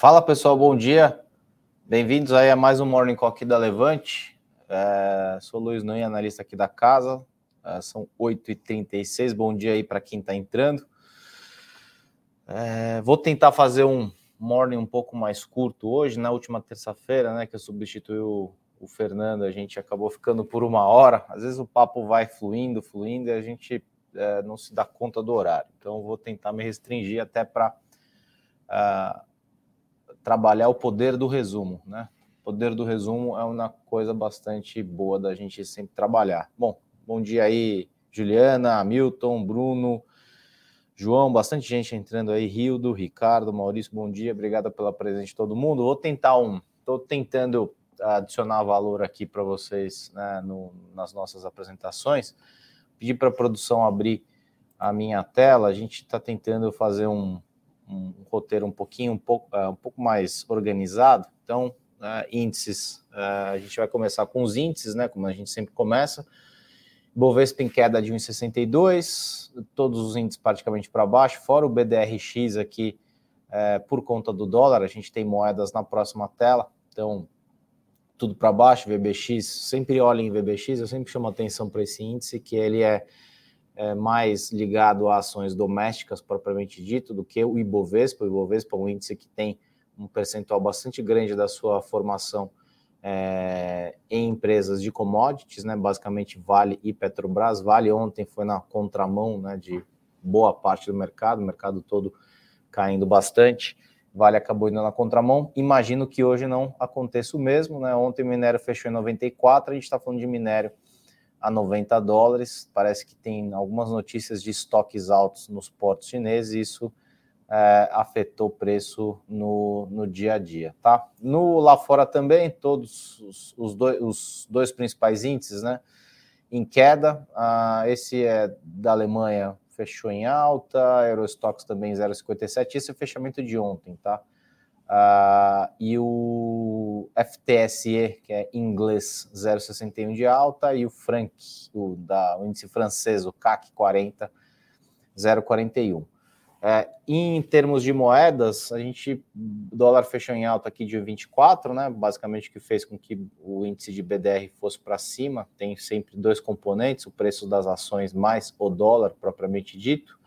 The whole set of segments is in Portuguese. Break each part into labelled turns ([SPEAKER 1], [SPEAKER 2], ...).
[SPEAKER 1] Fala pessoal, bom dia. Bem-vindos aí a mais um Morning Call aqui da Levante. É, sou Luiz Nui, analista aqui da casa. É, são 8h36. Bom dia aí para quem está entrando. É, vou tentar fazer um morning um pouco mais curto hoje. Na última terça-feira, né, que eu substituí o, o Fernando, a gente acabou ficando por uma hora. Às vezes o papo vai fluindo, fluindo, e a gente é, não se dá conta do horário. Então, vou tentar me restringir até para uh, ah, trabalhar o poder do resumo, né? O poder do resumo é uma coisa bastante boa da gente sempre trabalhar. Bom, bom dia aí, Juliana, Hamilton, Bruno, João, bastante gente entrando aí, Rildo, Ricardo, Maurício, bom dia, obrigado pela presença de todo mundo. Vou tentar um, estou tentando adicionar valor aqui para vocês né, no, nas nossas apresentações pedir para a produção abrir a minha tela. A gente está tentando fazer um, um, roteiro um pouquinho, um pouco, uh, um pouco mais organizado. Então, uh, índices, uh, a gente vai começar com os índices, né? Como a gente sempre começa. Bovespa em queda de 1,62, todos os índices praticamente para baixo, fora o BDRX aqui por conta do dólar. A gente tem moedas na próxima tela, então tudo para baixo, VBX, sempre olhem em VBX, eu sempre chamo atenção para esse índice, que ele é, é, mais ligado a ações domésticas, propriamente dito, do que o Ibovespa. O Ibovespa é um índice que tem um percentual bastante grande da sua formação é, em empresas de commodities, né, basicamente Vale e Petrobras. Vale ontem foi na contramão né, de boa parte do mercado, o mercado todo caindo bastante. Vale acabou indo na contramão. Imagino que hoje não aconteça o mesmo, né? Ontem o minério fechou em 94, a gente está falando de minério a 90 dólares. Parece que tem algumas notícias de estoques altos nos portos chineses, isso é, afetou o preço no, no dia a dia, tá? No lá fora também, todos os, os, dois, os dois principais índices, né? Em queda, ah, esse é da Alemanha, fechou em alta, Eurostox também 0,57, esse é o fechamento de ontem, tá? Uh, e o FTSE, que é inglês, 0,61 de alta, e o Frank, o, da, o índice francês, o CAC 40, 0,41. É, em termos de moedas, a gente, dólar fechou em alta aqui de 24, né? Basicamente, o que fez com que o índice de BDR fosse para cima. Tem sempre dois componentes: o preço das ações mais o dólar propriamente dito.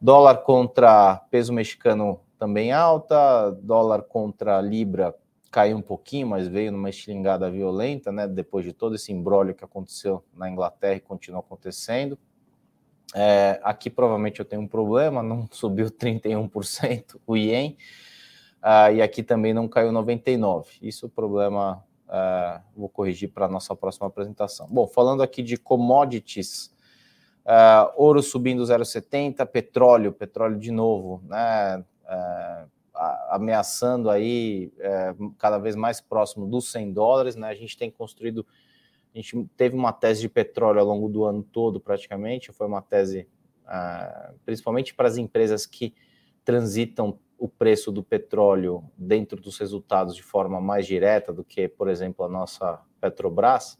[SPEAKER 1] Dólar contra peso mexicano também alta, dólar contra libra caiu um pouquinho, mas veio numa estilingada violenta, né? Depois de todo esse embrólio que aconteceu na Inglaterra e continua acontecendo. É, aqui provavelmente eu tenho um problema, não subiu 31% o ien, uh, e aqui também não caiu 99%. Isso é o problema, uh, vou corrigir para a nossa próxima apresentação. Bom, falando aqui de commodities, uh, ouro subindo 0,70, petróleo, petróleo de novo, né, ameaçando aí cada vez mais próximo dos 100 dólares, né, a gente tem construído a gente teve uma tese de petróleo ao longo do ano todo, praticamente. Foi uma tese, ah, principalmente para as empresas que transitam o preço do petróleo dentro dos resultados de forma mais direta do que, por exemplo, a nossa Petrobras.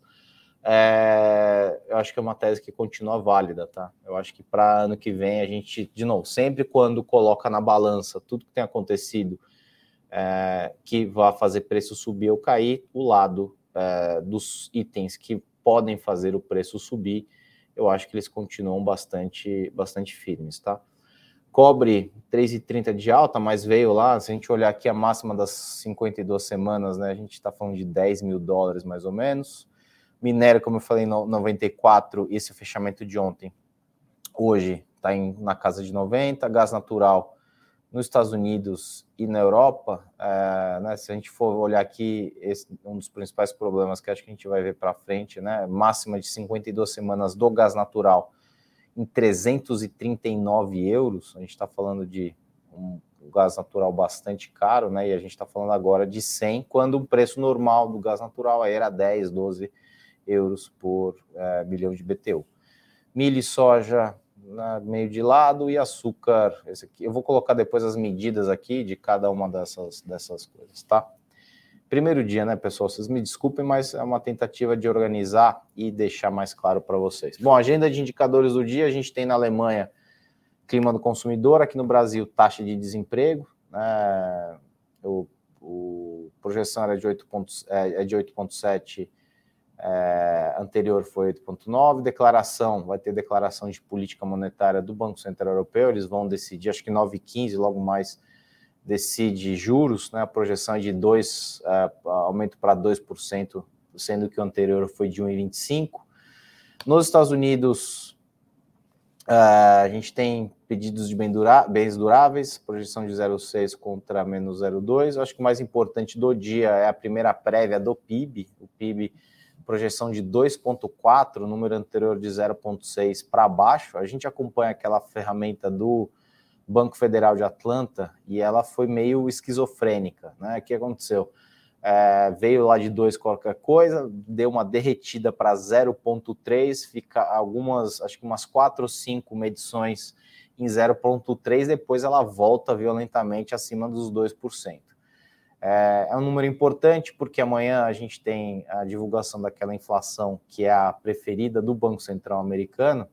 [SPEAKER 1] É, eu acho que é uma tese que continua válida, tá? Eu acho que para ano que vem a gente, de novo, sempre quando coloca na balança tudo que tem acontecido é, que vai fazer preço subir ou cair, o lado é, dos itens que podem fazer o preço subir, eu acho que eles continuam bastante, bastante firmes, tá? Cobre 3,30 de alta, mas veio lá, se a gente olhar aqui a máxima das 52 semanas, né, a gente está falando de 10 mil dólares mais ou menos. Minério, como eu falei, 94, esse fechamento de ontem, hoje está na casa de 90, gás natural nos Estados Unidos e na Europa, é, né, se a gente for olhar aqui, esse, um dos principais problemas que acho que a gente vai ver para frente, né, máxima de 52 semanas do gás natural em 339 euros, a gente está falando de um gás natural bastante caro, né, e a gente está falando agora de 100, quando o preço normal do gás natural era 10, 12 euros por é, milhão de BTU. Milho e soja né, meio de lado e açúcar. Esse aqui. Eu vou colocar depois as medidas aqui de cada uma dessas, dessas coisas, tá? Primeiro dia, né, pessoal? Vocês me desculpem, mas é uma tentativa de organizar e deixar mais claro para vocês. Bom, agenda de indicadores do dia, a gente tem na Alemanha clima do consumidor, aqui no Brasil, taxa de desemprego, né, o, o projeção era de 8,7, é, é de 8,7 é, anterior foi 8,9. Declaração, vai ter declaração de política monetária do Banco Central Europeu, eles vão decidir, acho que 9,15, logo mais decide juros, né? A projeção é de 2, é, aumento para 2%, sendo que o anterior foi de 1,25. Nos Estados Unidos, é, a gente tem pedidos de bens duráveis, projeção de 0,6 contra menos 0,2. Acho que o mais importante do dia é a primeira prévia do PIB, o PIB projeção de 2,4, número anterior de 0,6 para baixo. A gente acompanha aquela ferramenta do Banco Federal de Atlanta e ela foi meio esquizofrênica. Né? O que aconteceu? É, veio lá de 2 qualquer coisa, deu uma derretida para 0,3, fica algumas, acho que umas 4 ou 5 medições em 0,3, depois ela volta violentamente acima dos 2%. É, é um número importante porque amanhã a gente tem a divulgação daquela inflação que é a preferida do Banco Central americano.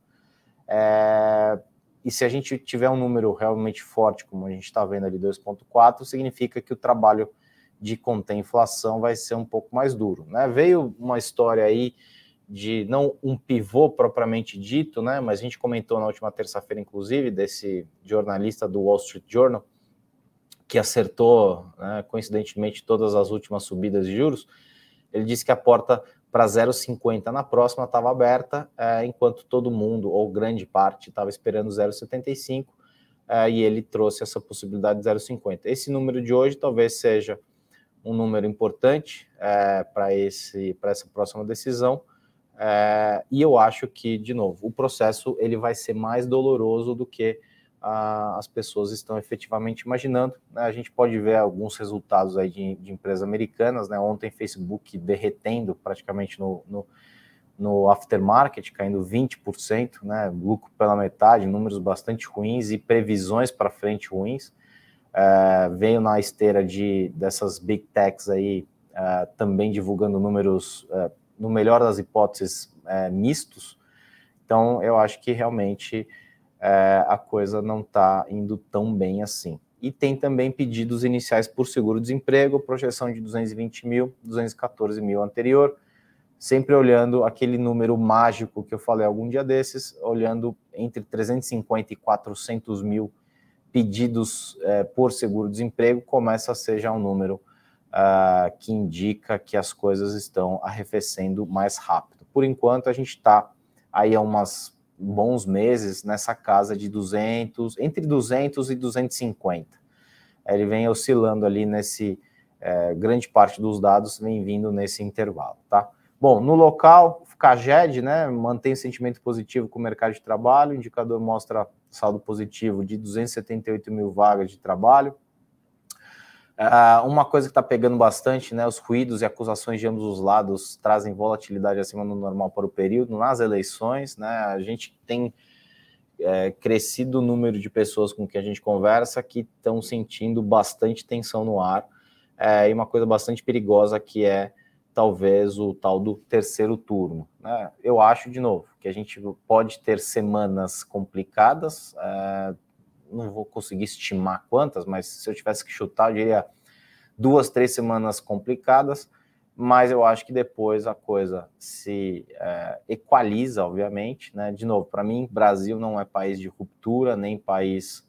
[SPEAKER 1] É, e se a gente tiver um número realmente forte, como a gente está vendo ali, 2,4, significa que o trabalho de conter inflação vai ser um pouco mais duro. Né? Veio uma história aí de não um pivô propriamente dito, né? mas a gente comentou na última terça-feira, inclusive, desse jornalista do Wall Street Journal, que acertou, né, coincidentemente, todas as últimas subidas de juros, ele disse que a porta para 0,50 na próxima estava aberta, é, enquanto todo mundo, ou grande parte, estava esperando 0,75, é, e ele trouxe essa possibilidade de 0,50. Esse número de hoje talvez seja um número importante é, para essa próxima decisão, é, e eu acho que, de novo, o processo ele vai ser mais doloroso do que as pessoas estão efetivamente imaginando. Né? A gente pode ver alguns resultados aí de, de empresas americanas, né? Ontem Facebook derretendo praticamente no, no, no aftermarket, caindo 20%, né? Lucro pela metade, números bastante ruins e previsões para frente ruins. É, veio na esteira de dessas big techs aí é, também divulgando números, é, no melhor das hipóteses, é, mistos. Então, eu acho que realmente é, a coisa não está indo tão bem assim. E tem também pedidos iniciais por seguro-desemprego, projeção de 220 mil, 214 mil anterior, sempre olhando aquele número mágico que eu falei algum dia desses, olhando entre 350 e 400 mil pedidos é, por seguro-desemprego, começa a ser já um número uh, que indica que as coisas estão arrefecendo mais rápido. Por enquanto, a gente está aí a umas bons meses nessa casa de 200, entre 200 e 250. Ele vem oscilando ali nesse, é, grande parte dos dados vem vindo nesse intervalo, tá? Bom, no local, CAGED, né, mantém sentimento positivo com o mercado de trabalho, o indicador mostra saldo positivo de 278 mil vagas de trabalho, Uh, uma coisa que está pegando bastante, né, os ruídos e acusações de ambos os lados trazem volatilidade acima do normal para o período nas eleições, né, a gente tem é, crescido o número de pessoas com que a gente conversa que estão sentindo bastante tensão no ar, é, e uma coisa bastante perigosa que é talvez o tal do terceiro turno. Né? Eu acho, de novo, que a gente pode ter semanas complicadas, é, não vou conseguir estimar quantas, mas se eu tivesse que chutar, eu diria duas, três semanas complicadas, mas eu acho que depois a coisa se é, equaliza, obviamente, né? De novo, para mim, Brasil não é país de ruptura, nem país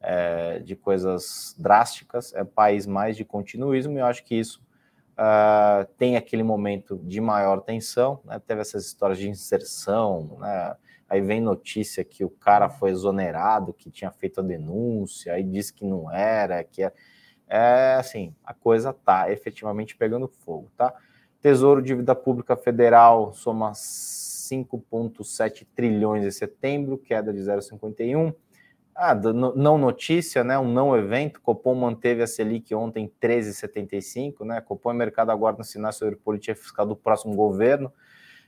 [SPEAKER 1] é, de coisas drásticas, é país mais de continuismo, e eu acho que isso uh, tem aquele momento de maior tensão, né? Teve essas histórias de inserção, né? Aí vem notícia que o cara foi exonerado, que tinha feito a denúncia, aí disse que não era, que é, é assim, a coisa tá efetivamente pegando fogo, tá? Tesouro Dívida Pública Federal soma 5,7 trilhões em setembro, queda de 0,51. Ah, não notícia, né? Um não evento. Copom manteve a Selic ontem 13,75, né? Copom e mercado aguardam sinais sobre política fiscal do próximo governo.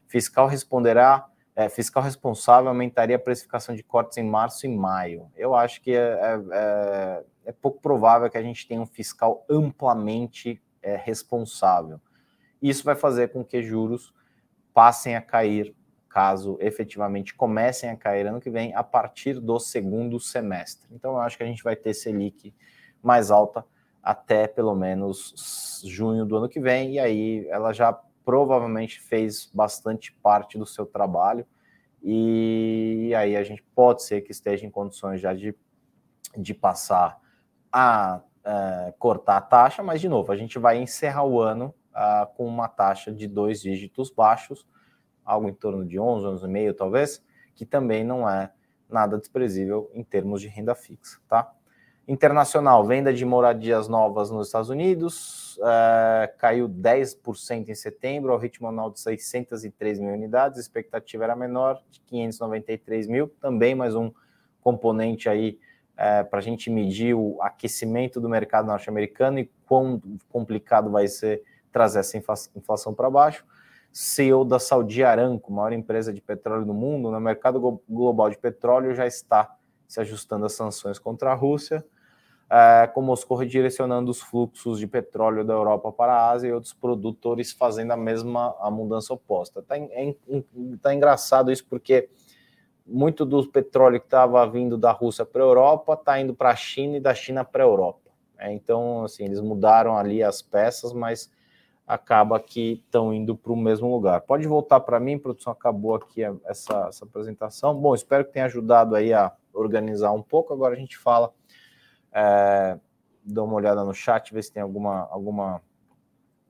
[SPEAKER 1] Fiscal responderá é, fiscal responsável aumentaria a precificação de cortes em março e maio. Eu acho que é, é, é, é pouco provável que a gente tenha um fiscal amplamente é, responsável. Isso vai fazer com que juros passem a cair, caso efetivamente comecem a cair ano que vem, a partir do segundo semestre. Então, eu acho que a gente vai ter Selic mais alta até pelo menos junho do ano que vem, e aí ela já provavelmente fez bastante parte do seu trabalho, e aí a gente pode ser que esteja em condições já de, de passar a é, cortar a taxa, mas de novo, a gente vai encerrar o ano uh, com uma taxa de dois dígitos baixos, algo em torno de 11, 11,5 talvez, que também não é nada desprezível em termos de renda fixa, tá? Internacional, venda de moradias novas nos Estados Unidos é, caiu 10% em setembro, ao ritmo anual de 603 mil unidades, a expectativa era menor, de 593 mil, também mais um componente aí é, para a gente medir o aquecimento do mercado norte-americano e quão complicado vai ser trazer essa inflação para baixo. CEO da Saudi Aramco, maior empresa de petróleo do mundo, no mercado global de petróleo já está se ajustando às sanções contra a Rússia, é, com Moscou redirecionando os fluxos de petróleo da Europa para a Ásia e outros produtores fazendo a mesma a mudança oposta. Está é, tá engraçado isso porque muito do petróleo que estava vindo da Rússia para a Europa está indo para a China e da China para a Europa. É, então, assim, eles mudaram ali as peças, mas acaba que estão indo para o mesmo lugar. Pode voltar para mim, produção, acabou aqui essa, essa, apresentação. Bom, espero que tenha ajudado aí a organizar um pouco. Agora a gente fala, é, dá uma olhada no chat, ver se tem alguma, alguma,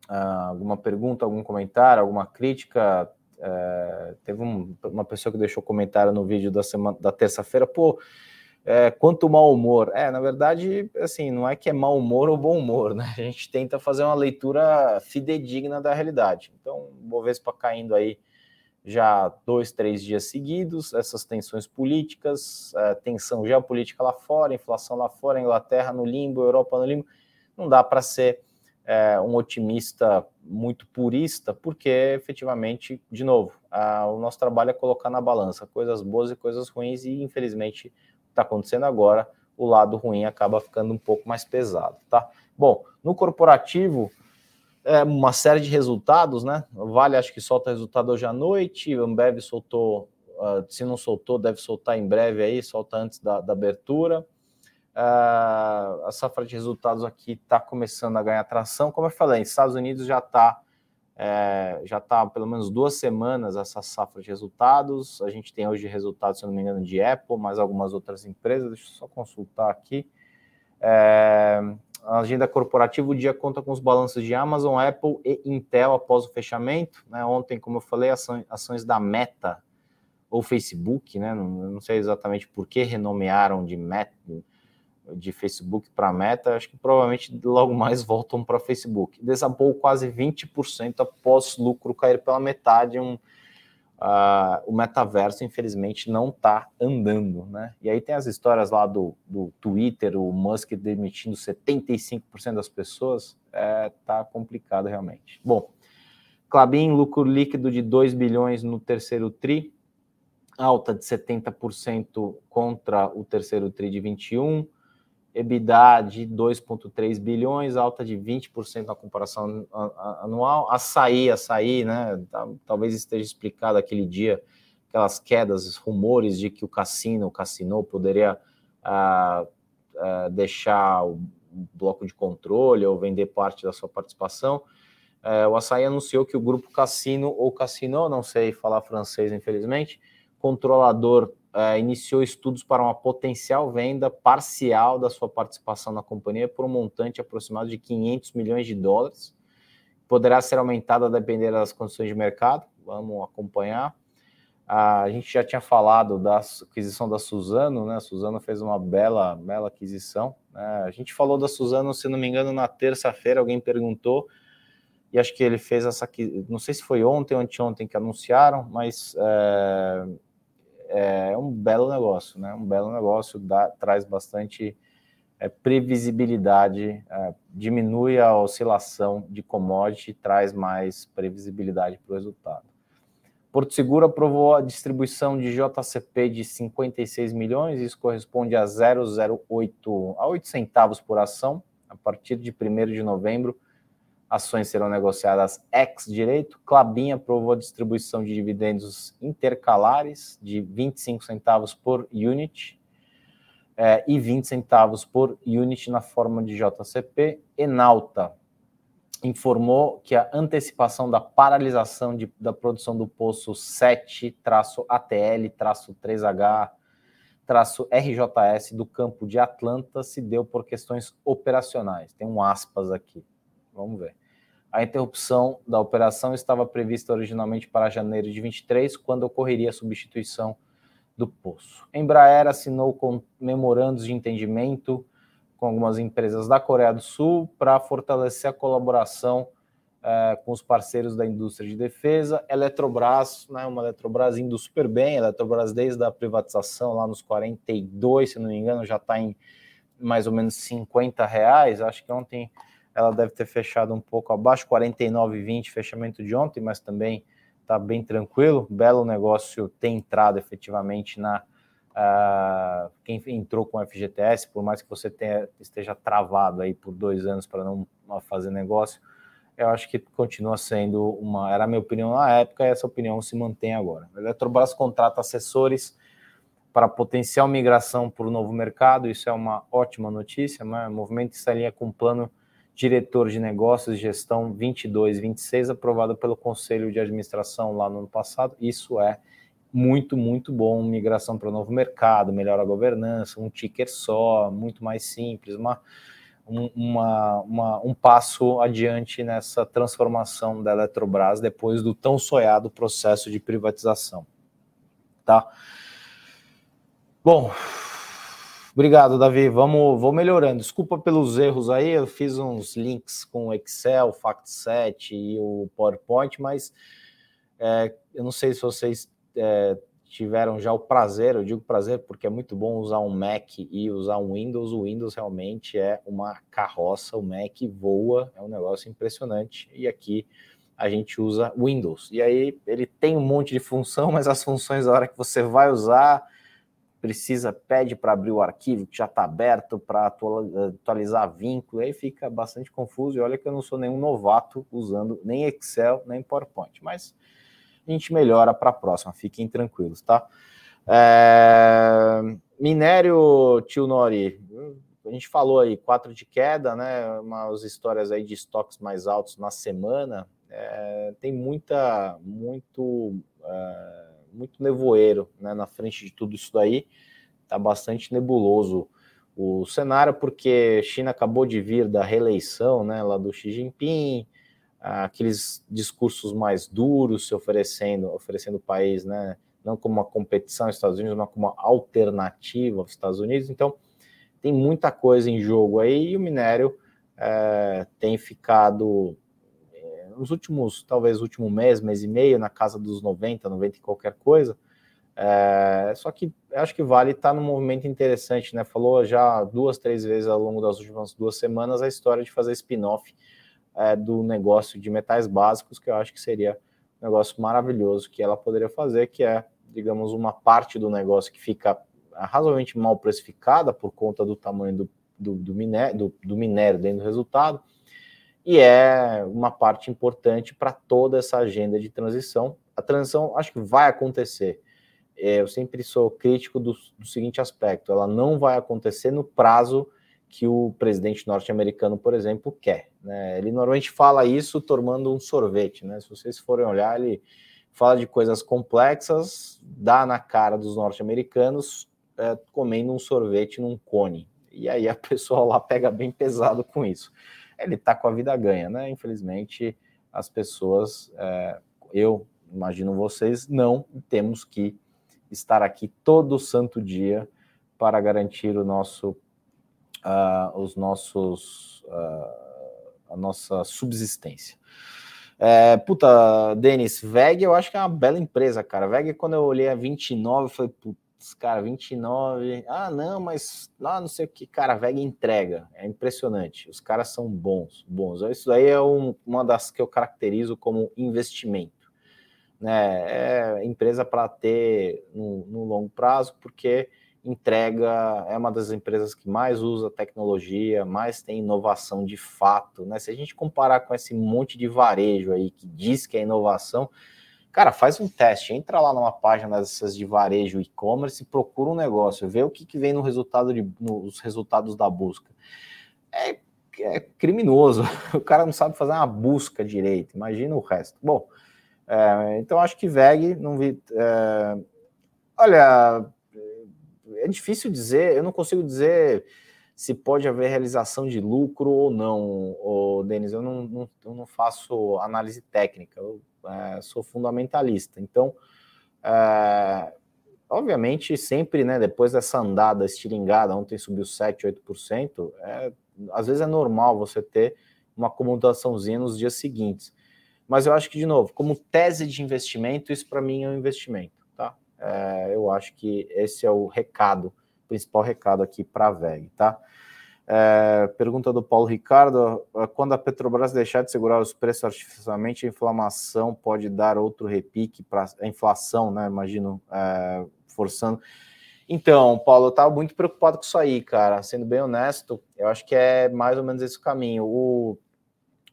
[SPEAKER 1] uh, alguma pergunta, algum comentário, alguma crítica. É, teve um, uma pessoa que deixou comentário no vídeo da semana da terça-feira, pô, é, quanto mau humor. É, na verdade, assim, não é que é mau humor ou bom humor, né? A gente tenta fazer uma leitura fidedigna da realidade. Então, o Bovespa caindo aí já dois, três dias seguidos, essas tensões políticas, é, tensão geopolítica lá fora, inflação lá fora, Inglaterra no limbo, Europa no limbo, não dá para ser é, um otimista muito purista, porque efetivamente, de novo, a, o nosso trabalho é colocar na balança coisas boas e coisas ruins, e infelizmente está acontecendo agora, o lado ruim acaba ficando um pouco mais pesado, tá? Bom, no corporativo, é uma série de resultados, né? Vale, acho que solta resultado hoje à noite, Ambev soltou, uh, se não soltou, deve soltar em breve aí, solta antes da, da abertura. Uh, a safra de resultados aqui está começando a ganhar tração. Como eu falei, Estados Unidos já está é, já está pelo menos duas semanas essa safra de resultados. A gente tem hoje resultados, se não me engano, de Apple, mais algumas outras empresas. Deixa eu só consultar aqui. É, a agenda corporativa, o dia conta com os balanços de Amazon, Apple e Intel após o fechamento. Né? Ontem, como eu falei, ações, ações da Meta ou Facebook, né? não, não sei exatamente por que renomearam de Meta de Facebook para Meta, acho que provavelmente logo mais voltam para Facebook. Desabou quase 20% após lucro cair pela metade. Um, uh, o metaverso, infelizmente, não está andando. Né? E aí tem as histórias lá do, do Twitter, o Musk demitindo 75% das pessoas. É, tá complicado realmente. Bom, Clabin, lucro líquido de 2 bilhões no terceiro TRI, alta de 70% contra o terceiro TRI de 21 EBITDA de 2,3 bilhões, alta de 20% na comparação anual. Açaí, açaí, né? Tá, talvez esteja explicado aquele dia, aquelas quedas, rumores de que o cassino, o cassino poderia ah, ah, deixar o bloco de controle ou vender parte da sua participação. É, o Açaí anunciou que o grupo Cassino ou Cassino, não sei falar francês, infelizmente, controlador uh, iniciou estudos para uma potencial venda parcial da sua participação na companhia por um montante aproximado de 500 milhões de dólares. Poderá ser aumentada a depender das condições de mercado. Vamos acompanhar. A gente já tinha falado da aquisição da Suzano, né? A Suzano fez uma bela, bela aquisição. Né? A gente falou da Suzano, se não me engano, na terça-feira, alguém perguntou e acho que ele fez essa aqui, não sei se foi ontem ou anteontem que anunciaram, mas é, é um belo negócio, né? Um belo negócio, dá, traz bastante é, previsibilidade, é, diminui a oscilação de commodity, traz mais previsibilidade para o resultado. Porto Seguro aprovou a distribuição de JCP de 56 milhões, isso corresponde a 0,08 a 8 centavos por ação, a partir de 1 de novembro ações serão negociadas ex-direito. Clabin aprovou a distribuição de dividendos intercalares de 25 centavos por unit. é, e 20 centavos por unit na forma de JCP. Enalta informou que a antecipação da paralisação de, da produção do poço 7-ATL-3H-RJS do campo de Atlanta se deu por questões operacionais. Tem um aspas aqui. Vamos ver. A interrupção da operação estava prevista originalmente para janeiro de 23, quando ocorreria a substituição do poço. Embraer assinou com memorandos de entendimento com algumas empresas da Coreia do Sul para fortalecer a colaboração é, com os parceiros da indústria de defesa. Eletrobras, né, uma Eletrobras indo super bem, Eletrobras desde a privatização lá nos 42, se não me engano, já está em mais ou menos 50 reais. Acho que ontem ela deve ter fechado um pouco abaixo, 49,20 fechamento de ontem, mas também está bem tranquilo. Belo negócio ter entrado efetivamente na Uh, quem entrou com o FGTS, por mais que você tenha, esteja travado aí por dois anos para não fazer negócio, eu acho que continua sendo uma. Era a minha opinião na época e essa opinião se mantém agora. A Eletrobras contrata assessores para potencial migração para o novo mercado, isso é uma ótima notícia. Né? O movimento está em linha com o plano diretor de negócios e gestão 22-26, aprovado pelo Conselho de Administração lá no ano passado. Isso é muito, muito bom. Migração para o novo mercado, melhora a governança, um ticker só, muito mais simples, uma, um, uma, uma, um passo adiante nessa transformação da Eletrobras depois do tão sonhado processo de privatização. Tá? Bom, obrigado, Davi. Vamos, vou melhorando. Desculpa pelos erros aí, eu fiz uns links com Excel, FactSet e o PowerPoint, mas é, eu não sei se vocês é, tiveram já o prazer, eu digo prazer porque é muito bom usar um Mac e usar um Windows. O Windows realmente é uma carroça, o Mac voa, é um negócio impressionante. E aqui a gente usa Windows. E aí ele tem um monte de função, mas as funções, a hora que você vai usar, precisa, pede para abrir o arquivo que já está aberto, para atualizar vínculo, aí fica bastante confuso. E olha que eu não sou nenhum novato usando nem Excel, nem PowerPoint, mas a gente melhora para a próxima, fiquem tranquilos, tá? É... Minério, tio Nori, a gente falou aí, quatro de queda, né? Umas histórias aí de estoques mais altos na semana. É... tem muita, muito, é... muito nevoeiro né? na frente de tudo isso daí. Tá bastante nebuloso o cenário, porque China acabou de vir da reeleição, né? Lá do Xi Jinping aqueles discursos mais duros se oferecendo, oferecendo o país, né, não como uma competição aos Estados Unidos, mas como uma alternativa aos Estados Unidos. Então, tem muita coisa em jogo aí e o minério é, tem ficado nos últimos, talvez último mês, mês e meio, na casa dos 90, 90 e qualquer coisa. É, só que acho que vale estar tá num movimento interessante, né? Falou já duas, três vezes ao longo das últimas duas semanas a história de fazer spin-off é, do negócio de metais básicos, que eu acho que seria um negócio maravilhoso que ela poderia fazer, que é, digamos, uma parte do negócio que fica razoavelmente mal precificada por conta do tamanho do, do, do, minério, do, do minério dentro do resultado, e é uma parte importante para toda essa agenda de transição. A transição acho que vai acontecer. É, eu sempre sou crítico do, do seguinte aspecto: ela não vai acontecer no prazo que o presidente norte-americano, por exemplo, quer. Né? Ele normalmente fala isso tomando um sorvete. Né? Se vocês forem olhar, ele fala de coisas complexas, dá na cara dos norte-americanos é, comendo um sorvete num cone. E aí a pessoa lá pega bem pesado com isso. Ele está com a vida ganha, né? Infelizmente, as pessoas, é, eu imagino vocês, não temos que estar aqui todo santo dia para garantir o nosso uh, os nossos, uh, a nossa subsistência. É, puta, Denis, VEG eu acho que é uma bela empresa, cara. VEG, quando eu olhei a 29, eu falei, putz, cara, 29. Ah, não, mas lá não sei o que, cara, VEG entrega. É impressionante. Os caras são bons, bons. Isso daí é um, uma das que eu caracterizo como investimento. Né? É empresa para ter no, no longo prazo, porque entrega, é uma das empresas que mais usa tecnologia, mais tem inovação de fato, né? Se a gente comparar com esse monte de varejo aí que diz que é inovação, Cara, faz um teste, entra lá numa página dessas de varejo e-commerce e procura um negócio, vê o que, que vem no resultado de, nos resultados da busca. É, é criminoso. O cara não sabe fazer uma busca direito. Imagina o resto. Bom, é, então acho que VEG não vi. É, olha, é difícil dizer. Eu não consigo dizer se pode haver realização de lucro ou não, Denis. Eu não, não, eu não faço análise técnica, eu é, sou fundamentalista. Então, é, obviamente, sempre, né, depois dessa andada estilingada, ontem subiu 7, 8%, é, às vezes é normal você ter uma acomodaçãozinha nos dias seguintes. Mas eu acho que, de novo, como tese de investimento, isso para mim é um investimento, tá? É, eu acho que esse é o recado principal recado aqui para a VEG, tá? É, pergunta do Paulo Ricardo: é, quando a Petrobras deixar de segurar os preços artificialmente, a inflamação pode dar outro repique para a inflação, né? Imagino, é, forçando. Então, Paulo, eu estava muito preocupado com isso aí, cara. Sendo bem honesto, eu acho que é mais ou menos esse caminho. O,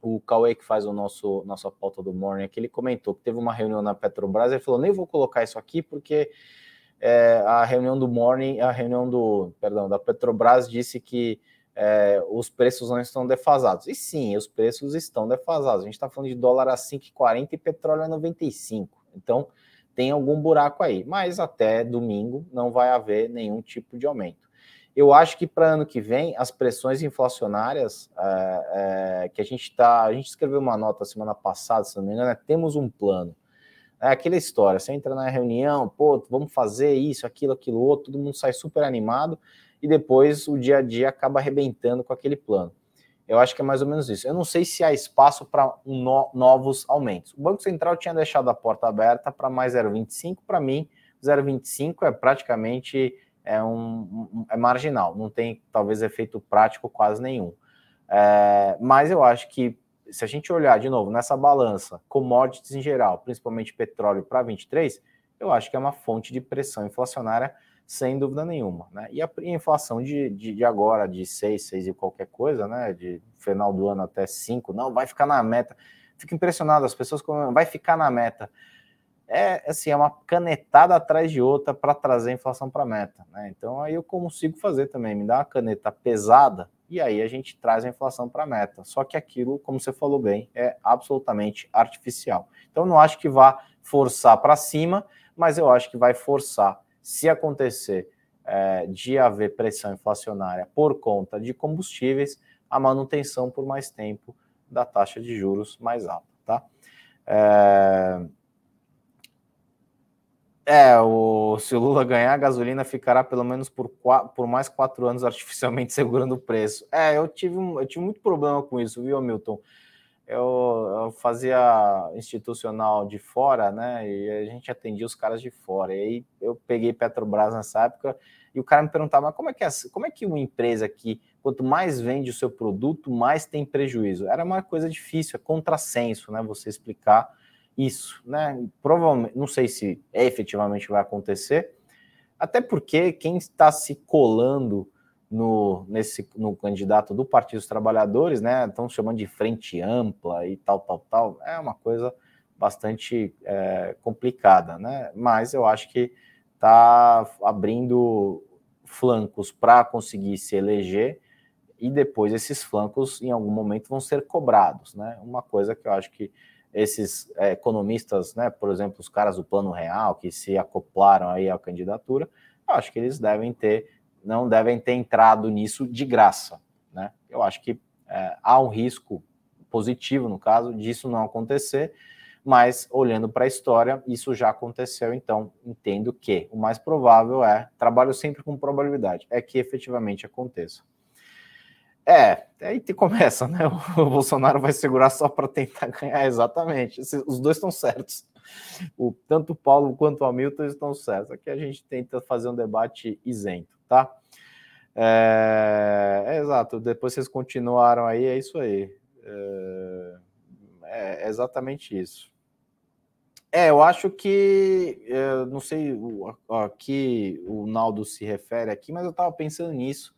[SPEAKER 1] o Cauê, que faz o nosso nossa pauta do Morning, aqui, ele comentou que teve uma reunião na Petrobras, ele falou: nem vou colocar isso aqui porque é, a reunião do Morning, a reunião do, perdão, da Petrobras disse que é, os preços não estão defasados. E sim, os preços estão defasados. A gente está falando de dólar a 5,40 e petróleo a 95. Então, tem algum buraco aí. Mas até domingo não vai haver nenhum tipo de aumento. Eu acho que para ano que vem, as pressões inflacionárias é, é, que a gente está. A gente escreveu uma nota semana passada, se não me engano, é, temos um plano. É aquela história, você entra na reunião, pô, vamos fazer isso, aquilo, aquilo outro, todo mundo sai super animado e depois o dia a dia acaba arrebentando com aquele plano. Eu acho que é mais ou menos isso. Eu não sei se há espaço para no, novos aumentos. O Banco Central tinha deixado a porta aberta para mais 0,25. Para mim, 0,25 é praticamente é, um, um, é marginal. Não tem, talvez, efeito prático quase nenhum. É, mas eu acho que se a gente olhar de novo nessa balança, commodities em geral, principalmente petróleo para 23, eu acho que é uma fonte de pressão inflacionária sem dúvida nenhuma. Né? E a inflação de, de, de, agora, de 6, 6 e qualquer coisa, né? de final do ano até 5, não, vai ficar na meta. Fico impressionado, as pessoas como vai ficar na meta. É assim, é uma canetada atrás de outra para trazer a inflação para a meta. Né? Então aí eu consigo fazer também, me dá uma caneta pesada e aí a gente traz a inflação para a meta. Só que aquilo, como você falou bem, é absolutamente artificial. Então não acho que vá forçar para cima, mas eu acho que vai forçar, se acontecer é, de haver pressão inflacionária por conta de combustíveis, a manutenção por mais tempo da taxa de juros mais alta, tá? É... É, o, se o Lula ganhar, a gasolina ficará pelo menos por, por mais quatro anos artificialmente segurando o preço. É, eu tive, eu tive muito problema com isso, viu, Milton? Eu, eu, fazia institucional de fora, né? E a gente atendia os caras de fora. E aí eu peguei Petrobras nessa época e o cara me perguntava, como é que é, como é que uma empresa que quanto mais vende o seu produto, mais tem prejuízo? Era uma coisa difícil, é contrassenso, né? Você explicar isso, né? Provavelmente, não sei se efetivamente vai acontecer, até porque quem está se colando no, nesse, no candidato do Partido dos Trabalhadores, né? Estão chamando de frente ampla e tal, tal, tal. É uma coisa bastante é, complicada, né? Mas eu acho que está abrindo flancos para conseguir se eleger e depois esses flancos em algum momento vão ser cobrados, né? Uma coisa que eu acho que esses é, economistas, né, por exemplo, os caras do Plano Real que se acoplaram aí à candidatura, eu acho que eles devem ter, não devem ter entrado nisso de graça, né? Eu acho que é, há um risco positivo no caso disso não acontecer, mas olhando para a história, isso já aconteceu, então entendo que o mais provável é, trabalho sempre com probabilidade, é que efetivamente aconteça. É, aí te começa, né? O Bolsonaro vai segurar só para tentar ganhar, exatamente. Os dois estão certos. O, tanto o Paulo quanto o Hamilton estão certos. Aqui a gente tenta fazer um debate isento, tá? É, é exato. Depois vocês continuaram aí, é isso aí. É, é exatamente isso. É, eu acho que, é, não sei a que o Naldo se refere aqui, mas eu estava pensando nisso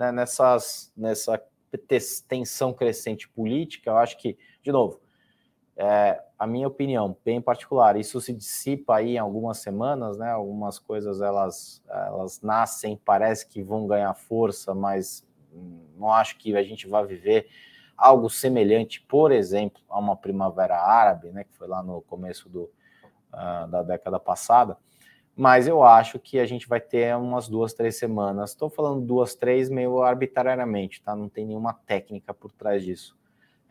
[SPEAKER 1] né, nessas, nessa tensão crescente política, eu acho que, de novo, é, a minha opinião, bem particular, isso se dissipa aí em algumas semanas, né? Algumas coisas elas, elas nascem, parece que vão ganhar força, mas não acho que a gente vai viver algo semelhante, por exemplo, a uma primavera árabe, né? Que foi lá no começo do, uh, da década passada. Mas eu acho que a gente vai ter umas duas, três semanas. Estou falando duas, três meio arbitrariamente, tá? Não tem nenhuma técnica por trás disso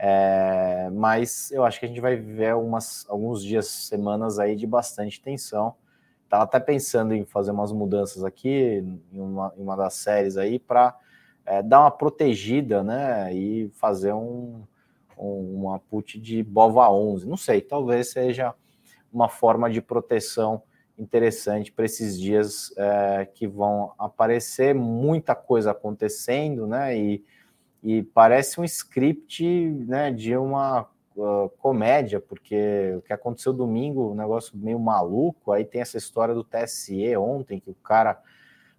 [SPEAKER 1] é, mas eu acho que a gente vai viver umas, alguns dias, semanas aí de bastante tensão. Estava até pensando em fazer umas mudanças aqui em uma, em uma das séries aí para é, dar uma protegida, né? E fazer um, um, uma put de Bova 11. Não sei, talvez seja uma forma de proteção interessante para esses dias é, que vão aparecer, muita coisa acontecendo, né? E e parece um script né, de uma uh, comédia, porque o que aconteceu domingo, um negócio meio maluco, aí tem essa história do TSE ontem, que o cara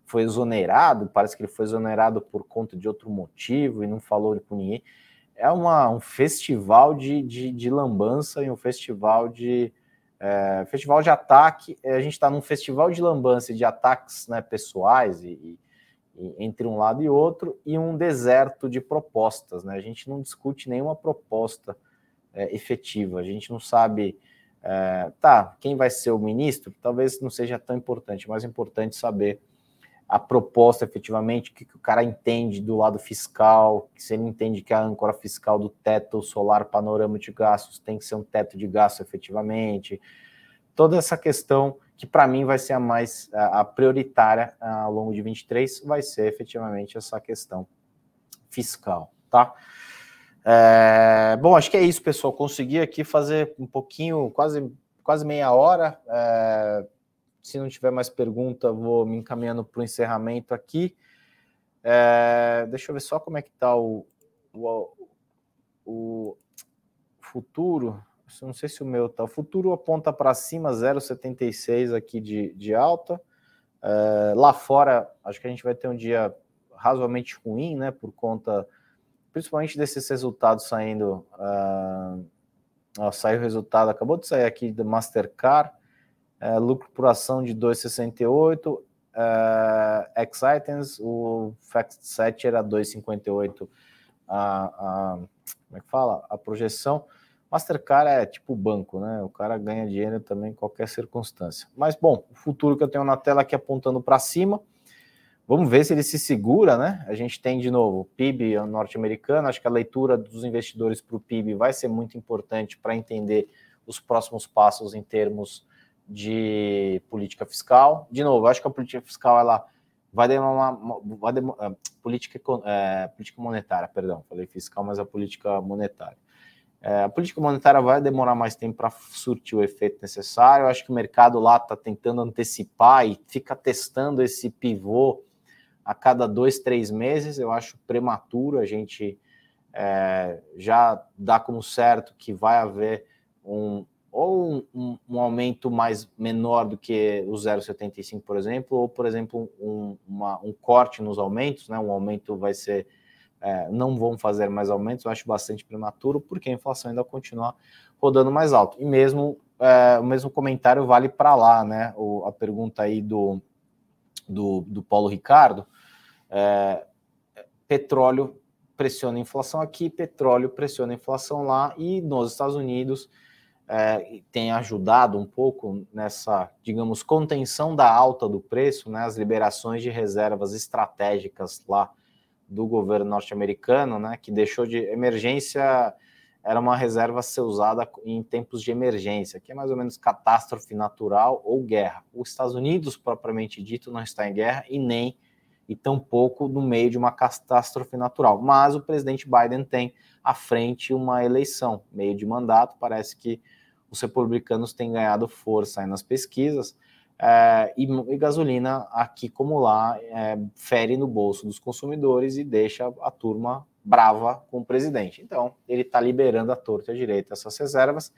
[SPEAKER 1] foi exonerado, parece que ele foi exonerado por conta de outro motivo e não falou com ninguém. É uma, um festival de, de, de lambança e um festival de, é, festival de ataque. A gente está num festival de lambança e de ataques né, pessoais e entre um lado e outro, e um deserto de propostas. Né? A gente não discute nenhuma proposta é, efetiva, a gente não sabe. É, tá, quem vai ser o ministro? Talvez não seja tão importante, mais importante saber a proposta efetivamente, o que, que, o cara entende do lado fiscal, se ele entende que a âncora fiscal do teto solar panorama de gastos tem que ser um teto de gasto efetivamente, toda essa questão que para mim vai ser a mais a, prioritária ao longo de 23, vai ser efetivamente essa questão fiscal, tá? É, bom, acho que é isso, pessoal. Consegui aqui fazer um pouquinho, quase, quase meia hora. É, se não tiver mais pergunta, vou me encaminhando para o encerramento aqui. É, deixa eu ver só como é que está o, o, o futuro não sei se o meu tá. O futuro aponta para cima, 0,76 aqui de, de alta. É, lá fora, acho que a gente vai ter um dia razoavelmente ruim, né? Por conta, principalmente desses resultados saindo. Uh, ó, saiu o resultado, acabou de sair aqui do Mastercard, é, lucro por ação de 2,68. Uh, é, X-Items, o Fact 7 era 2,58 a, a, como é que fala? A projeção. Mastercard é tipo banco, né? O cara ganha dinheiro também em qualquer circunstância. Mas, bom, o futuro que eu tenho na tela aqui apontando para cima. Vamos ver se ele se segura, né? A gente tem de novo o PIB norte-americano. Acho que a leitura dos investidores para o PIB vai ser muito importante para entender os próximos passos em termos de política fiscal. De novo, acho que a política fiscal ela vai demorar, vai demorar política, é, política monetária, perdão, falei fiscal, mas a política monetária é, a política monetária vai demorar mais tempo para surtir o efeito necessário. Eu acho que o mercado lá está tentando antecipar e fica testando esse pivô a cada dois, três meses. Eu acho prematuro a gente é, já dar como certo que vai haver um ou um, um, aumento mais menor do que o 0,75, por exemplo, ou, por exemplo, um, uma, um corte nos aumentos, né? Um aumento vai ser é, não vão fazer mais aumentos, eu acho bastante prematuro, porque a inflação ainda continua rodando mais alto. E mesmo é, o mesmo comentário vale para lá, né? O, a pergunta aí do, do, do Paulo Ricardo. É, petróleo pressiona a inflação aqui, petróleo pressiona a inflação lá, e nos Estados Unidos é, tem ajudado um pouco nessa, digamos, contenção da alta do preço, né? As liberações de reservas estratégicas lá do governo norte-americano, né, que deixou de emergência era uma reserva a ser usada em tempos de emergência, que é mais ou menos catástrofe natural ou guerra. Os Estados Unidos, propriamente dito, não está em guerra e nem e tampouco no meio de uma catástrofe natural. Mas o presidente Biden tem à frente uma eleição, meio de mandato. Parece que os republicanos têm ganhado força nas pesquisas. É, e, e, gasolina, aqui como lá, é, fere no bolso dos consumidores e deixa a turma brava com o presidente. Então, ele está liberando a torta e direita essas reservas.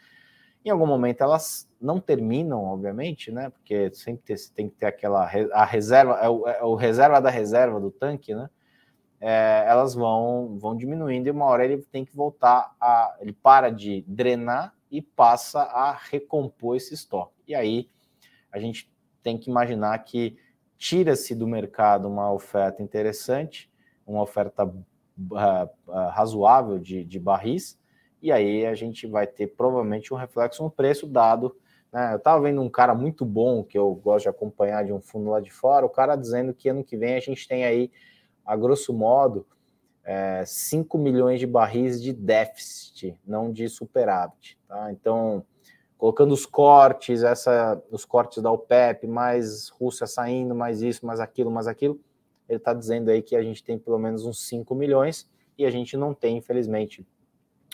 [SPEAKER 1] Em algum momento elas não terminam, obviamente, né? Porque sempre tem, tem que ter aquela a reserva, é o, é o, reserva da reserva do tanque, né? É, elas vão, vão diminuindo e uma hora ele tem que voltar a. Ele para de drenar e passa a recompor esse estoque. E aí a gente tem que imaginar que tira-se do mercado uma oferta interessante, uma oferta uh, uh, razoável de, de barris, e aí a gente vai ter provavelmente um reflexo no preço dado. Né? Eu estava vendo um cara muito bom que eu gosto de acompanhar de um fundo lá de fora, o cara dizendo que ano que vem a gente tem aí, a grosso modo, é, 5 milhões de barris de déficit, não de superávit. Tá? Então, colocando os cortes, essa, os cortes da OPEP, mais Rússia saindo, mais isso, mais aquilo, mais aquilo, ele está dizendo aí que a gente tem pelo menos uns 5 milhões e a gente não tem, infelizmente,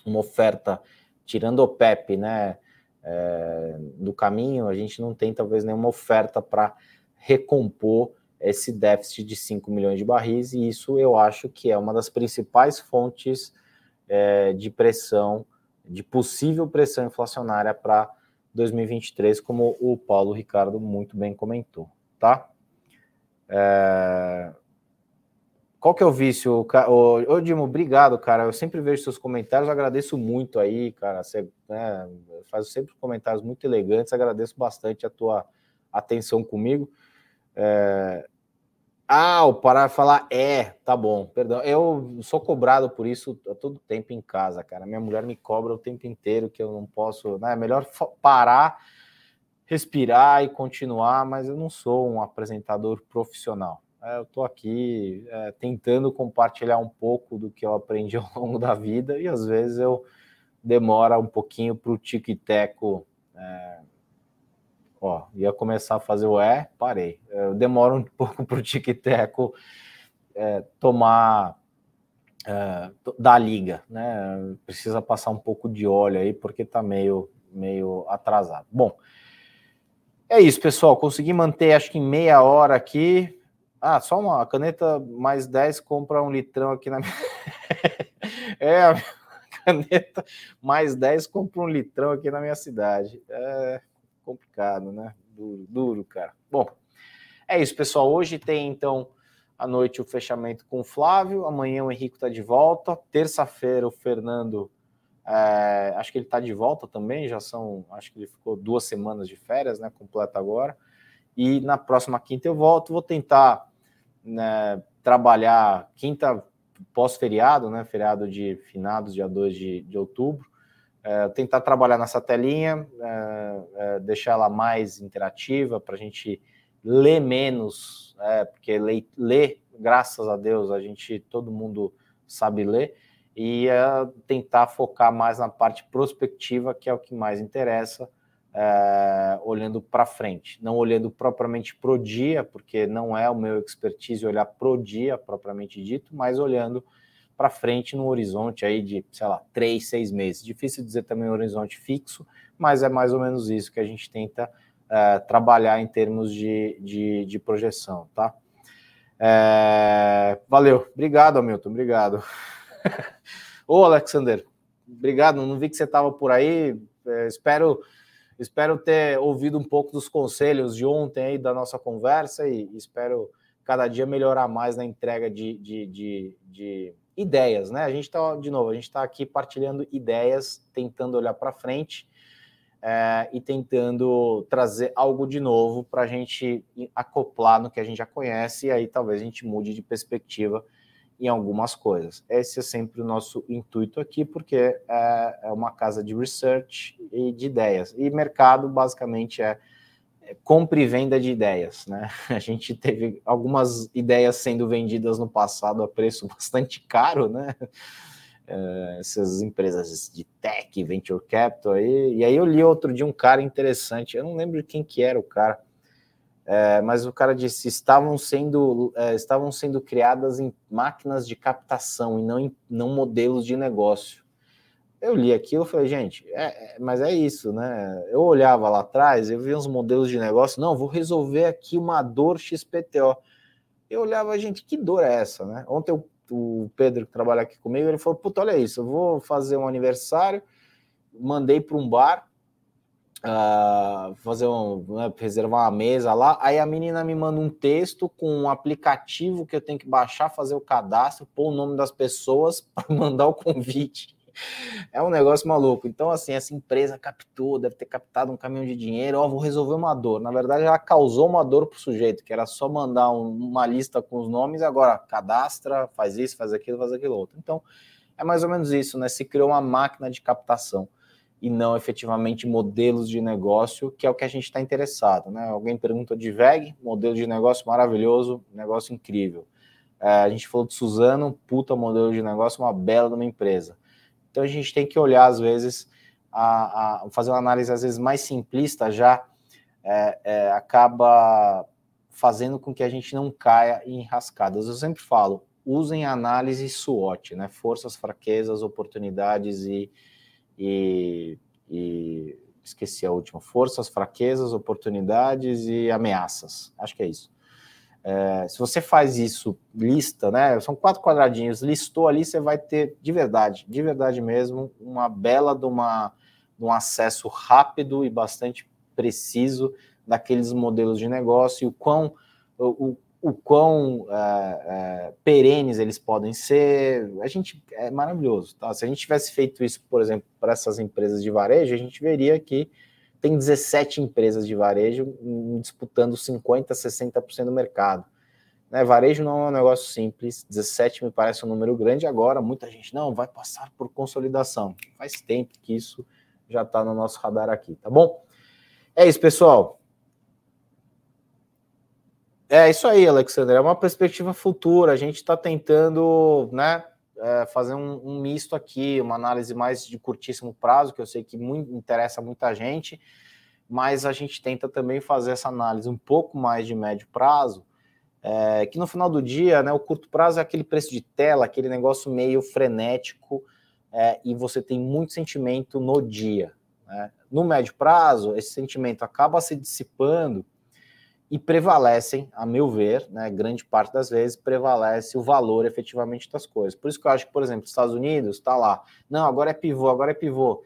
[SPEAKER 1] uma oferta, tirando o PEP, né, é, do caminho, a gente não tem talvez nenhuma oferta para recompor esse déficit de 5 milhões de barris, e isso eu acho que é uma das principais fontes é, de pressão, de possível pressão inflacionária para 2023, como o Paulo Ricardo muito bem comentou, tá? É, qual que é o vício? Ô, ô Dimo, obrigado, cara. Eu sempre vejo seus comentários, agradeço muito aí, cara. Você né, faz sempre comentários muito elegantes, agradeço bastante a tua atenção comigo. É... Ah, o parar falar é, tá bom, perdão. Eu sou cobrado por isso a todo tempo em casa, cara. Minha mulher me cobra o tempo inteiro que eu não posso. Né? É melhor parar, respirar e continuar, mas eu não sou um apresentador profissional. É, eu estou aqui é, tentando compartilhar um pouco do que eu aprendi ao longo da vida e às vezes eu demora um pouquinho para o tic-teco. É, ó, ia começar a fazer o é, parei. Eu demoro um pouco para o tic-teco é, tomar é, da liga, né? Precisa passar um pouco de óleo aí porque está meio, meio atrasado. Bom, é isso, pessoal. Consegui manter acho que em meia hora aqui. Ah, só uma caneta mais 10 compra um litrão aqui na minha. é, a caneta mais 10 compra um litrão aqui na minha cidade. É complicado, né? Duro, duro, cara. Bom, é isso, pessoal. Hoje tem então à noite o fechamento com o Flávio. Amanhã o Henrique está de volta. Terça-feira o Fernando. É, acho que ele está de volta também. Já são, acho que ele ficou duas semanas de férias, né? Completa agora. E na próxima quinta eu volto. Vou tentar né, trabalhar quinta pós-feriado, né, feriado de finados, dia 2 de, de outubro, é, tentar trabalhar nessa telinha, é, é, deixar ela mais interativa para a gente ler menos, é, porque ler, ler, graças a Deus, a gente, todo mundo sabe ler, e é, tentar focar mais na parte prospectiva, que é o que mais interessa, olhando para frente, não olhando propriamente pro dia, porque não é o meu expertise olhar pro dia propriamente dito, mas olhando para frente no horizonte aí de, sei lá, três, seis meses. Difícil dizer também um horizonte fixo, mas é mais ou menos isso que a gente tenta é, trabalhar em termos de, de, de projeção, tá? É, valeu, obrigado, Hamilton, obrigado. Ô, Alexander, obrigado, não vi que você estava por aí, é, espero Espero ter ouvido um pouco dos conselhos de ontem aí da nossa conversa e espero cada dia melhorar mais na entrega de, de, de, de ideias, né? A gente está, de novo, a gente está aqui partilhando ideias, tentando olhar para frente é, e tentando trazer algo de novo para a gente acoplar no que a gente já conhece e aí talvez a gente mude de perspectiva em algumas coisas. Esse é sempre o nosso intuito aqui, porque é, é uma casa de research e de ideias. E mercado, basicamente, é, compra e venda de ideias. Né? A gente teve algumas ideias sendo vendidas no passado a preço bastante caro, né? É, essas empresas de tech, venture capital, aí, e aí eu li outro dia um cara interessante, eu não lembro quem que era o cara, é, mas o cara disse estavam sendo é, estavam sendo criadas em máquinas de captação e não em não modelos de negócio. Eu li aquilo e falei, gente, é, é, mas é isso, né? Eu olhava lá atrás, eu via uns modelos de negócio, não, vou resolver aqui uma dor XPTO. Eu olhava, gente, que dor é essa, né? Ontem o, o Pedro, que trabalha aqui comigo, ele falou, puta, olha isso, eu vou fazer um aniversário, mandei para um bar, uh, fazer um, né, reservar uma mesa lá. Aí a menina me manda um texto com um aplicativo que eu tenho que baixar, fazer o cadastro, pôr o nome das pessoas para mandar o convite. é um negócio maluco. Então, assim, essa empresa captou, deve ter captado um caminhão de dinheiro, ó, oh, vou resolver uma dor. Na verdade, ela causou uma dor para o sujeito, que era só mandar um, uma lista com os nomes, agora cadastra, faz isso, faz aquilo, faz aquilo outro. Então, é mais ou menos isso, né? Se criou uma máquina de captação e não efetivamente modelos de negócio, que é o que a gente está interessado. Né? Alguém pergunta de VEG, modelo de negócio maravilhoso, negócio incrível. É, a gente falou de Suzano, puta modelo de negócio, uma bela de uma empresa. Então a gente tem que olhar, às vezes, a, a fazer uma análise às vezes mais simplista já é, é, acaba fazendo com que a gente não caia em rascadas. Eu sempre falo, usem análise SWOT, né? Forças, fraquezas, oportunidades e e, e esqueci a última, forças, fraquezas, oportunidades e ameaças. Acho que é isso. É, se você faz isso, lista, né? São quatro quadradinhos, listou ali, você vai ter de verdade, de verdade mesmo, uma bela de, uma, de um acesso rápido e bastante preciso daqueles modelos de negócio e o quão, o, o quão é, é, perenes eles podem ser, a gente é maravilhoso. Tá? Se a gente tivesse feito isso, por exemplo, para essas empresas de varejo, a gente veria que tem 17 empresas de varejo disputando 50%, 60% do mercado. Né? Varejo não é um negócio simples, 17 me parece um número grande agora, muita gente não vai passar por consolidação. Faz tempo que isso já está no nosso radar aqui, tá bom? É isso, pessoal. É isso aí, Alexandre. É uma perspectiva futura. A gente está tentando, né, é, fazer um, um, misto aqui, uma análise mais de curtíssimo prazo, que eu sei que muito, interessa muita gente, mas a gente tenta também fazer essa análise um pouco mais de médio prazo, é, que no final do dia, né, o curto prazo é aquele preço de tela, aquele negócio meio frenético, é, e você tem muito sentimento no dia. Né? No médio prazo, esse sentimento acaba se dissipando e prevalecem, a meu ver, né, grande parte das vezes, prevalece o valor efetivamente das coisas. Por isso que eu acho que, por exemplo, os Estados Unidos está lá, não, agora é pivô, agora é pivô.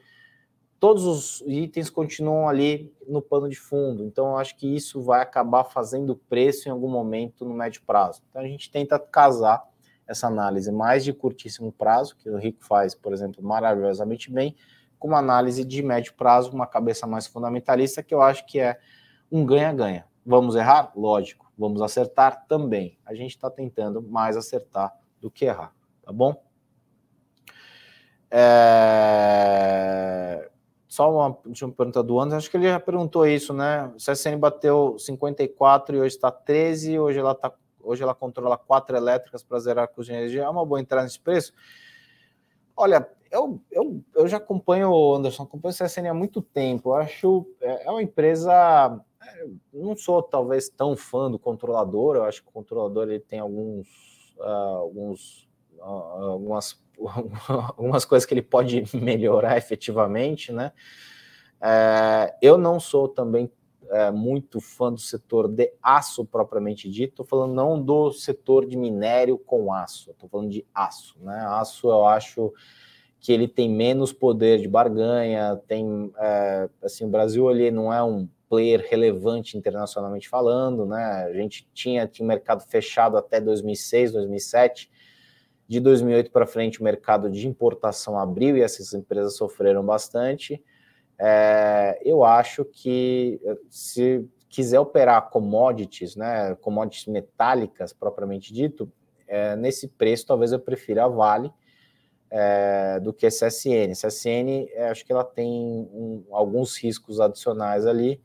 [SPEAKER 1] Todos os itens continuam ali no pano de fundo, então eu acho que isso vai acabar fazendo preço em algum momento no médio prazo. Então a gente tenta casar essa análise mais de curtíssimo prazo, que o Rico faz, por exemplo, maravilhosamente bem, com uma análise de médio prazo, uma cabeça mais fundamentalista, que eu acho que é um ganha-ganha. Vamos errar? Lógico. Vamos acertar também. A gente está tentando mais acertar do que errar, tá bom? É... Só uma, deixa eu perguntar do Anderson, acho que ele já perguntou isso, né? O CSN bateu 54 e hoje está 13, hoje ela, tá, hoje ela controla quatro elétricas para zerar custo de energia. É uma boa entrada nesse preço? Olha, eu, eu, eu já acompanho, Anderson, acompanho o CSN há muito tempo. Eu acho é, é uma empresa não sou talvez tão fã do controlador, eu acho que o controlador ele tem alguns, uh, alguns uh, algumas, algumas coisas que ele pode melhorar efetivamente, né? É, eu não sou também é, muito fã do setor de aço propriamente dito, estou falando não do setor de minério com aço, estou falando de aço, né? Aço eu acho que ele tem menos poder de barganha, tem é, assim o Brasil ele não é um player relevante internacionalmente falando, né? A gente tinha, tinha um mercado fechado até 2006, 2007. De 2008 para frente, o mercado de importação abriu e essas empresas sofreram bastante. É, eu acho que se quiser operar commodities, né, commodities metálicas propriamente dito, é, nesse preço talvez eu prefira a Vale é, do que a CSN. CSN, é, acho que ela tem um, alguns riscos adicionais ali,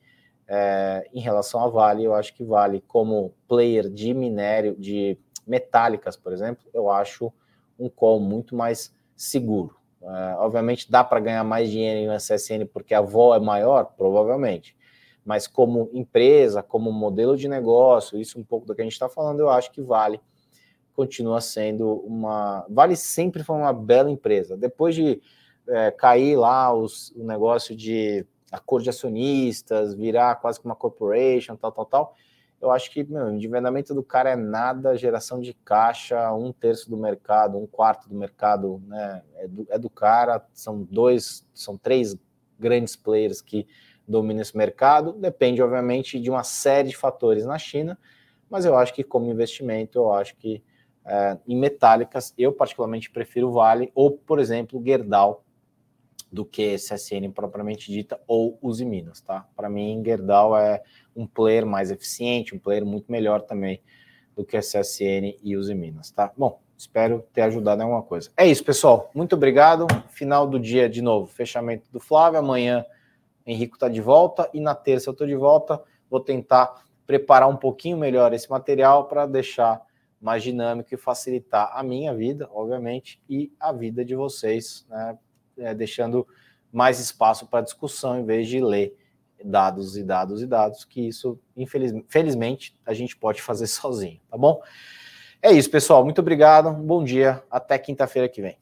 [SPEAKER 1] é, em relação à Vale, eu acho que Vale, como player de minério, de metálicas, por exemplo, eu acho um call muito mais seguro. É, obviamente dá para ganhar mais dinheiro em SSN porque a VO é maior, provavelmente. Mas como empresa, como modelo de negócio, isso um pouco do que a gente está falando, eu acho que Vale continua sendo uma. Vale sempre foi uma bela empresa. Depois de é, cair lá os, o negócio de acordo de acionistas, virar quase que uma corporation, tal, tal, tal. Eu acho que meu, o endividamento do cara é nada, geração de caixa, um terço do mercado, um quarto do mercado né, é, do, é do cara. São dois, são três grandes players que dominam esse mercado. Depende, obviamente, de uma série de fatores na China, mas eu acho que como investimento, eu acho que é, em metálicas, eu particularmente prefiro Vale ou, por exemplo, Gerdau do que CSN propriamente dita ou Uzi Minas, tá? Para mim, Gerdau é um player mais eficiente, um player muito melhor também do que CSN e Uzi Minas, tá? Bom, espero ter ajudado em alguma coisa. É isso, pessoal. Muito obrigado. Final do dia de novo, fechamento do Flávio. Amanhã Henrico está de volta e na terça eu estou de volta. Vou tentar preparar um pouquinho melhor esse material para deixar mais dinâmico e facilitar a minha vida, obviamente, e a vida de vocês, né? É, deixando mais espaço para discussão em vez de ler dados e dados e dados, que isso, infelizmente, a gente pode fazer sozinho, tá bom? É isso, pessoal. Muito obrigado. Bom dia. Até quinta-feira que vem.